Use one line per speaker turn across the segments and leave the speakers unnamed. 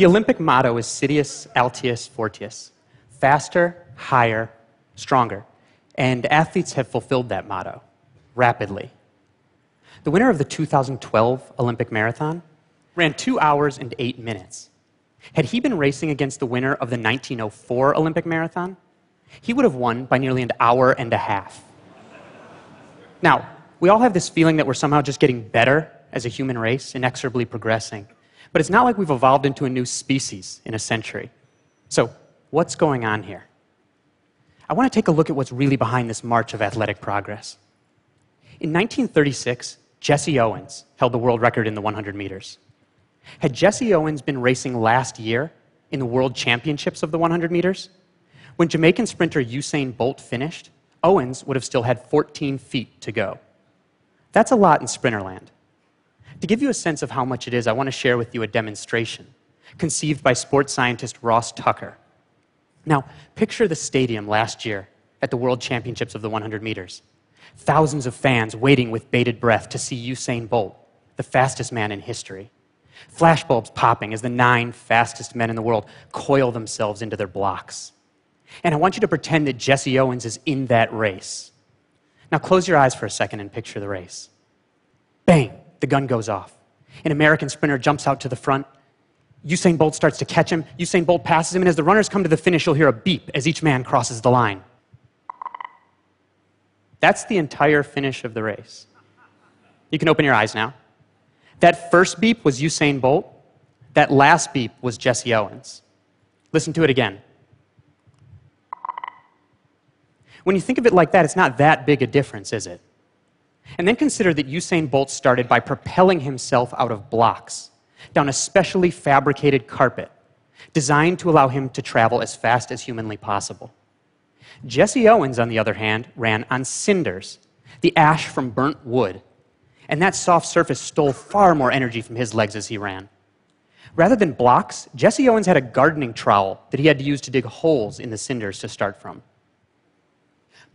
The Olympic motto is Citius Altius Fortius faster, higher, stronger. And athletes have fulfilled that motto rapidly. The winner of the 2012 Olympic Marathon ran two hours and eight minutes. Had he been racing against the winner of the 1904 Olympic Marathon, he would have won by nearly an hour and a half. Now, we all have this feeling that we're somehow just getting better as a human race, inexorably progressing. But it's not like we've evolved into a new species in a century. So, what's going on here? I want to take a look at what's really behind this march of athletic progress. In 1936, Jesse Owens held the world record in the 100 meters. Had Jesse Owens been racing last year in the world championships of the 100 meters, when Jamaican sprinter Usain Bolt finished, Owens would have still had 14 feet to go. That's a lot in sprinterland. To give you a sense of how much it is, I want to share with you a demonstration conceived by sports scientist Ross Tucker. Now, picture the stadium last year at the World Championships of the 100 meters. Thousands of fans waiting with bated breath to see Usain Bolt, the fastest man in history. Flashbulbs popping as the nine fastest men in the world coil themselves into their blocks. And I want you to pretend that Jesse Owens is in that race. Now close your eyes for a second and picture the race. Bang, the gun goes off. An American sprinter jumps out to the front. Usain Bolt starts to catch him. Usain Bolt passes him, and as the runners come to the finish, you'll hear a beep as each man crosses the line. That's the entire finish of the race. You can open your eyes now. That first beep was Usain Bolt. That last beep was Jesse Owens. Listen to it again. When you think of it like that, it's not that big a difference, is it? And then consider that Usain Bolt started by propelling himself out of blocks down a specially fabricated carpet designed to allow him to travel as fast as humanly possible. Jesse Owens, on the other hand, ran on cinders, the ash from burnt wood, and that soft surface stole far more energy from his legs as he ran. Rather than blocks, Jesse Owens had a gardening trowel that he had to use to dig holes in the cinders to start from.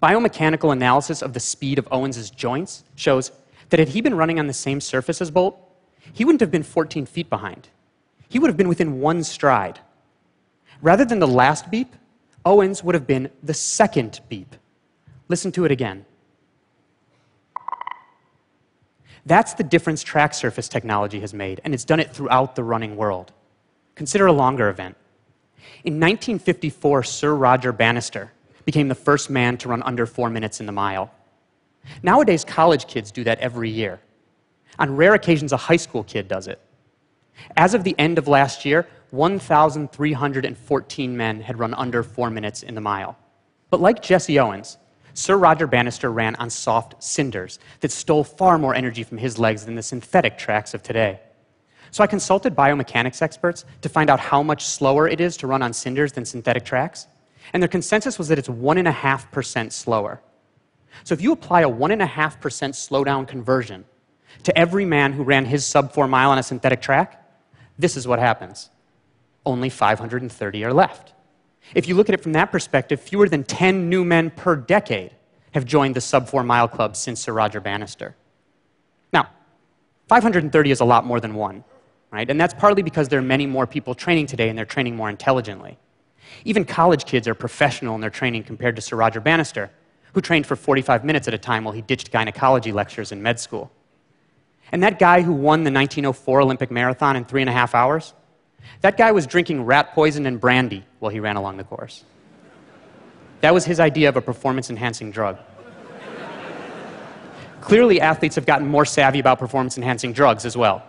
Biomechanical analysis of the speed of Owens' joints shows that had he been running on the same surface as Bolt, he wouldn't have been 14 feet behind. He would have been within one stride. Rather than the last beep, Owens would have been the second beep. Listen to it again. That's the difference track surface technology has made, and it's done it throughout the running world. Consider a longer event. In 1954, Sir Roger Bannister became the first man to run under four minutes in the mile. Nowadays, college kids do that every year. On rare occasions, a high school kid does it. As of the end of last year, 1,314 men had run under four minutes in the mile. But like Jesse Owens, Sir Roger Bannister ran on soft cinders that stole far more energy from his legs than the synthetic tracks of today. So I consulted biomechanics experts to find out how much slower it is to run on cinders than synthetic tracks and their consensus was that it's 1.5% slower. So if you apply a 1.5% slowdown conversion to every man who ran his sub 4 mile on a synthetic track, this is what happens. Only 530 are left. If you look at it from that perspective, fewer than 10 new men per decade have joined the sub 4 mile club since Sir Roger Bannister. Now, 530 is a lot more than one, right? And that's partly because there are many more people training today and they're training more intelligently. Even college kids are professional in their training compared to Sir Roger Bannister, who trained for 45 minutes at a time while he ditched gynecology lectures in med school. And that guy who won the 1904 Olympic marathon in three and a half hours, that guy was drinking rat poison and brandy while he ran along the course. That was his idea of a performance enhancing drug. Clearly, athletes have gotten more savvy about performance enhancing drugs as well.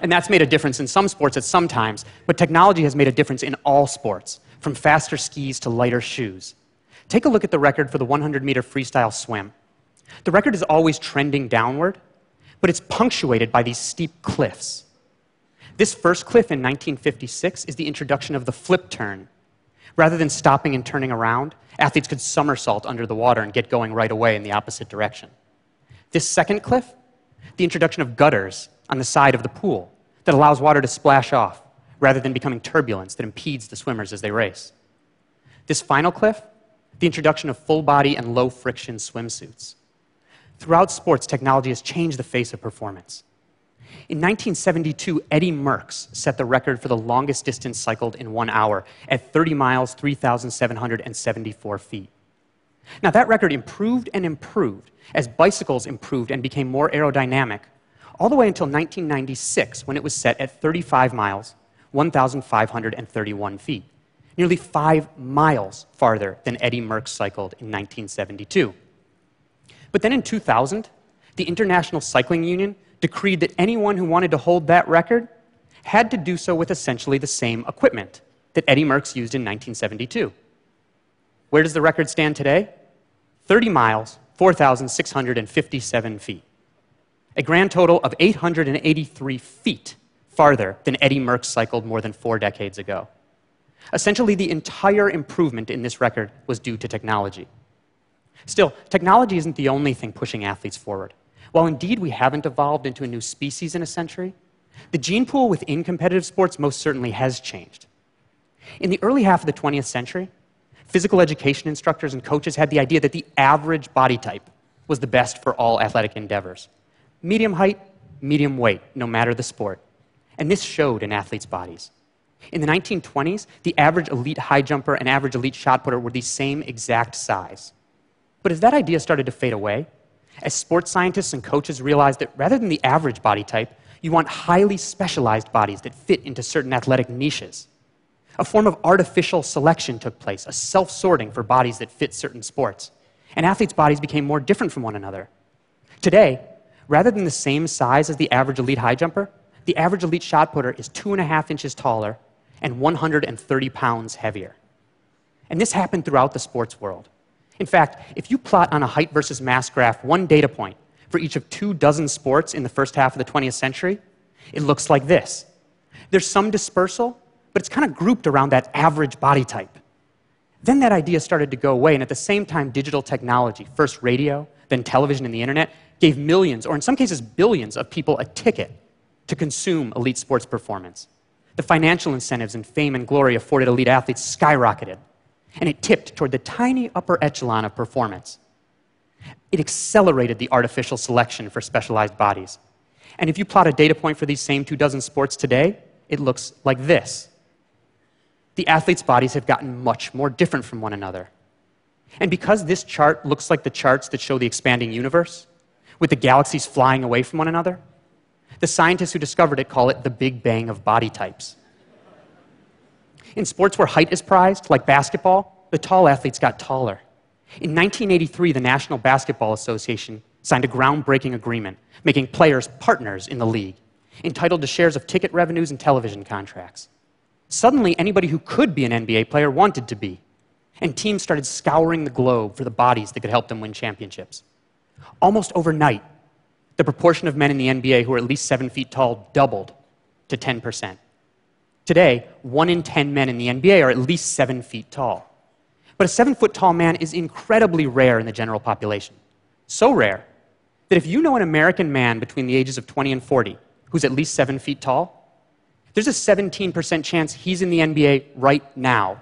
And that's made a difference in some sports at some times, but technology has made a difference in all sports, from faster skis to lighter shoes. Take a look at the record for the 100 meter freestyle swim. The record is always trending downward, but it's punctuated by these steep cliffs. This first cliff in 1956 is the introduction of the flip turn. Rather than stopping and turning around, athletes could somersault under the water and get going right away in the opposite direction. This second cliff, the introduction of gutters on the side of the pool that allows water to splash off rather than becoming turbulence that impedes the swimmers as they race. This final cliff, the introduction of full body and low friction swimsuits. Throughout sports, technology has changed the face of performance. In 1972, Eddie Merckx set the record for the longest distance cycled in one hour at 30 miles, 3,774 feet. Now, that record improved and improved as bicycles improved and became more aerodynamic, all the way until 1996, when it was set at 35 miles, 1,531 feet, nearly five miles farther than Eddie Merckx cycled in 1972. But then in 2000, the International Cycling Union decreed that anyone who wanted to hold that record had to do so with essentially the same equipment that Eddie Merckx used in 1972. Where does the record stand today? 30 miles, 4,657 feet. A grand total of 883 feet farther than Eddie Merckx cycled more than four decades ago. Essentially, the entire improvement in this record was due to technology. Still, technology isn't the only thing pushing athletes forward. While indeed we haven't evolved into a new species in a century, the gene pool within competitive sports most certainly has changed. In the early half of the 20th century, physical education instructors and coaches had the idea that the average body type was the best for all athletic endeavors medium height, medium weight, no matter the sport. And this showed in athletes' bodies. In the 1920s, the average elite high jumper and average elite shot putter were the same exact size. But as that idea started to fade away, as sports scientists and coaches realized that rather than the average body type, you want highly specialized bodies that fit into certain athletic niches. A form of artificial selection took place, a self sorting for bodies that fit certain sports. And athletes' bodies became more different from one another. Today, rather than the same size as the average elite high jumper, the average elite shot putter is two and a half inches taller and 130 pounds heavier. And this happened throughout the sports world. In fact, if you plot on a height versus mass graph one data point for each of two dozen sports in the first half of the 20th century, it looks like this. There's some dispersal, but it's kind of grouped around that average body type. Then that idea started to go away, and at the same time, digital technology, first radio, then television and the internet, gave millions, or in some cases billions, of people a ticket to consume elite sports performance. The financial incentives and fame and glory afforded elite athletes skyrocketed and it tipped toward the tiny upper echelon of performance. It accelerated the artificial selection for specialized bodies. And if you plot a data point for these same two dozen sports today, it looks like this. The athletes' bodies have gotten much more different from one another. And because this chart looks like the charts that show the expanding universe, with the galaxies flying away from one another, the scientists who discovered it call it the Big Bang of body types. In sports where height is prized, like basketball, the tall athletes got taller. In 1983, the National Basketball Association signed a groundbreaking agreement, making players partners in the league, entitled to shares of ticket revenues and television contracts. Suddenly, anybody who could be an NBA player wanted to be, and teams started scouring the globe for the bodies that could help them win championships. Almost overnight, the proportion of men in the NBA who are at least seven feet tall doubled to 10%. Today, one in 10 men in the NBA are at least seven feet tall. But a seven foot tall man is incredibly rare in the general population. So rare that if you know an American man between the ages of 20 and 40 who's at least seven feet tall, there's a 17% chance he's in the NBA right now.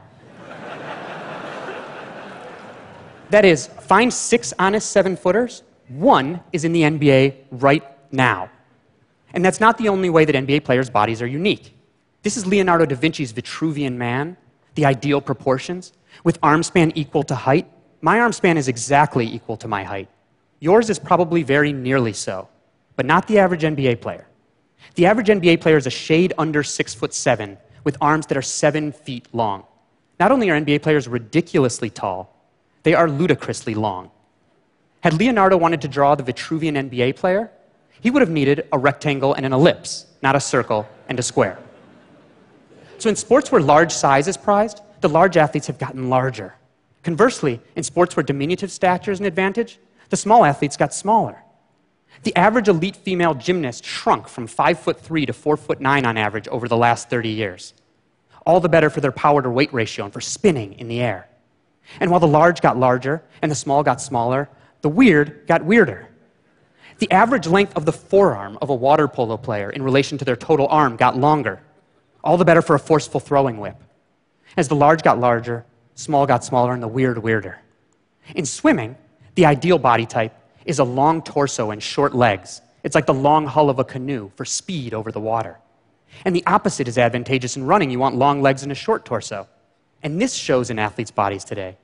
That is, find six honest seven footers, one is in the NBA right now. And that's not the only way that NBA players' bodies are unique. This is Leonardo da Vinci's Vitruvian Man, the ideal proportions, with arm span equal to height. My arm span is exactly equal to my height. Yours is probably very nearly so, but not the average NBA player. The average NBA player is a shade under six foot seven, with arms that are seven feet long. Not only are NBA players ridiculously tall, they are ludicrously long. Had Leonardo wanted to draw the Vitruvian NBA player, he would have needed a rectangle and an ellipse, not a circle and a square. So in sports where large size is prized, the large athletes have gotten larger. Conversely, in sports where diminutive stature is an advantage, the small athletes got smaller. The average elite female gymnast shrunk from 5 foot 3 to 4 foot 9 on average over the last 30 years. All the better for their power to weight ratio and for spinning in the air. And while the large got larger and the small got smaller, the weird got weirder. The average length of the forearm of a water polo player in relation to their total arm got longer. All the better for a forceful throwing whip. As the large got larger, small got smaller, and the weird weirder. In swimming, the ideal body type is a long torso and short legs It's like the long hull of a canoe for speed over the water. And the opposite is advantageous in running. You want long legs and a short torso. And this shows in athletes' bodies today.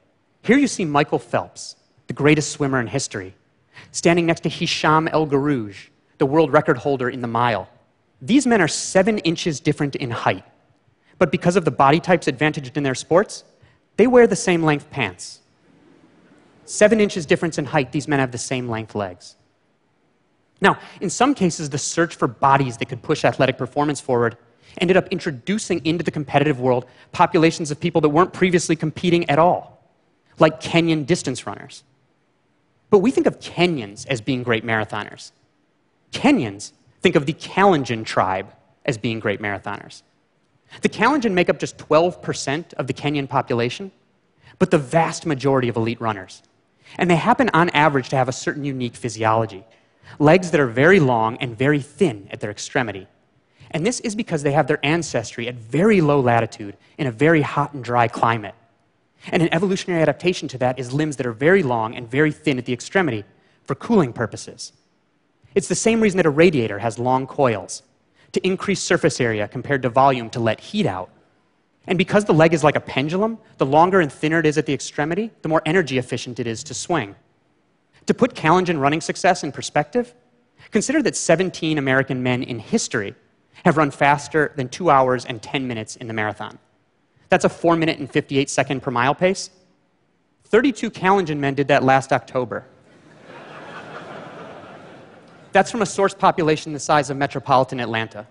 Here you see Michael Phelps, the greatest swimmer in history, standing next to Hicham El Guerrouj, the world record holder in the mile. These men are seven inches different in height. But because of the body types advantaged in their sports, they wear the same length pants. Seven inches difference in height, these men have the same length legs. Now, in some cases, the search for bodies that could push athletic performance forward ended up introducing into the competitive world populations of people that weren't previously competing at all, like Kenyan distance runners. But we think of Kenyans as being great marathoners. Kenyans think of the Kalenjin tribe as being great marathoners. The Kalenjin make up just 12% of the Kenyan population, but the vast majority of elite runners. And they happen on average to have a certain unique physiology legs that are very long and very thin at their extremity. And this is because they have their ancestry at very low latitude in a very hot and dry climate. And an evolutionary adaptation to that is limbs that are very long and very thin at the extremity for cooling purposes. It's the same reason that a radiator has long coils to increase surface area compared to volume to let heat out. And because the leg is like a pendulum, the longer and thinner it is at the extremity, the more energy efficient it is to swing. To put Kalenjin running success in perspective, consider that 17 American men in history have run faster than 2 hours and 10 minutes in the marathon. That's a 4 minute and 58 second per mile pace. 32 Kalenjin men did that last October. That's from a source population the size of metropolitan Atlanta.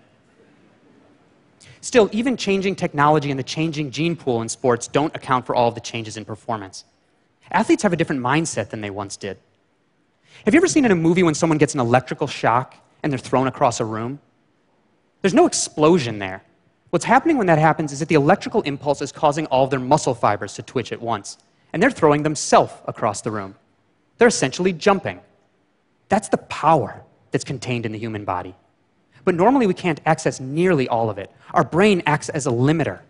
Still, even changing technology and the changing gene pool in sports don't account for all of the changes in performance. Athletes have a different mindset than they once did. Have you ever seen in a movie when someone gets an electrical shock and they're thrown across a room? There's no explosion there. What's happening when that happens is that the electrical impulse is causing all of their muscle fibers to twitch at once, and they're throwing themselves across the room. They're essentially jumping. That's the power that's contained in the human body. But normally we can't access nearly all of it. Our brain acts as a limiter,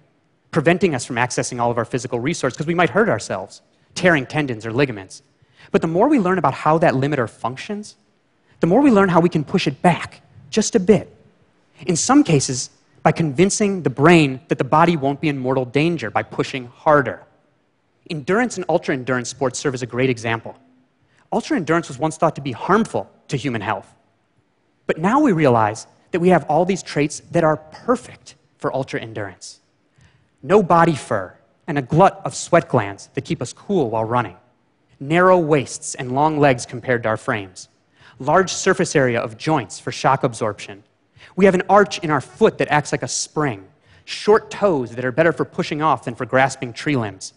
preventing us from accessing all of our physical resource because we might hurt ourselves, tearing tendons or ligaments. But the more we learn about how that limiter functions, the more we learn how we can push it back just a bit. In some cases, by convincing the brain that the body won't be in mortal danger by pushing harder. Endurance and ultra endurance sports serve as a great example. Ultra endurance was once thought to be harmful to human health. But now we realize that we have all these traits that are perfect for ultra endurance no body fur and a glut of sweat glands that keep us cool while running, narrow waists and long legs compared to our frames, large surface area of joints for shock absorption. We have an arch in our foot that acts like a spring, short toes that are better for pushing off than for grasping tree limbs.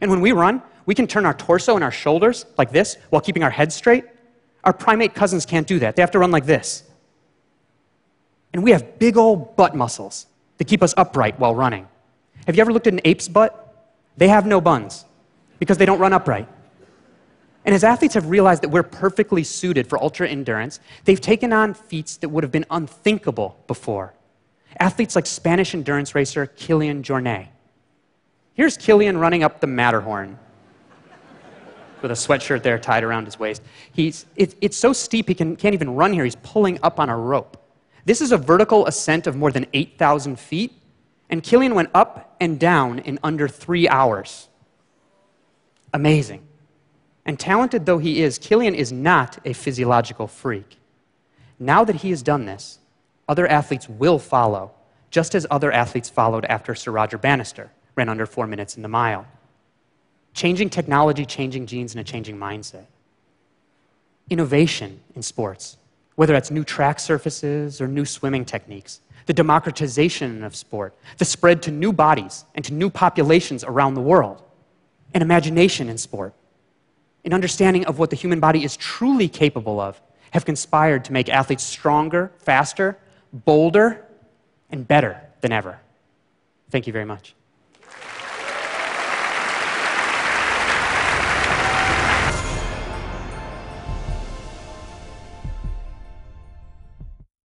And when we run, we can turn our torso and our shoulders like this while keeping our head straight. Our primate cousins can't do that. They have to run like this. And we have big old butt muscles that keep us upright while running. Have you ever looked at an ape's butt? They have no buns because they don't run upright. And as athletes have realized that we're perfectly suited for ultra endurance, they've taken on feats that would have been unthinkable before. Athletes like Spanish endurance racer Kilian Jornet. Here's Kilian running up the Matterhorn with a sweatshirt there tied around his waist. He's, it, it's so steep he can, can't even run here. He's pulling up on a rope. This is a vertical ascent of more than 8,000 feet, and Kilian went up and down in under three hours. Amazing. And talented though he is, Kilian is not a physiological freak. Now that he has done this, other athletes will follow, just as other athletes followed after Sir Roger Bannister ran under four minutes in the mile. Changing technology, changing genes, and a changing mindset. Innovation in sports whether that's new track surfaces or new swimming techniques, the democratization of sport, the spread to new bodies and to new populations around the world, and imagination in sport, an understanding of what the human body is truly capable of, have conspired to make athletes stronger, faster, bolder, and better than ever. Thank you very much.